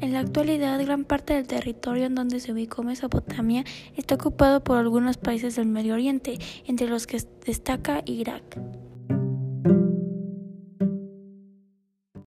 En la actualidad, gran parte del territorio en donde se ubicó Mesopotamia está ocupado por algunos países del Medio Oriente, entre los que destaca Irak.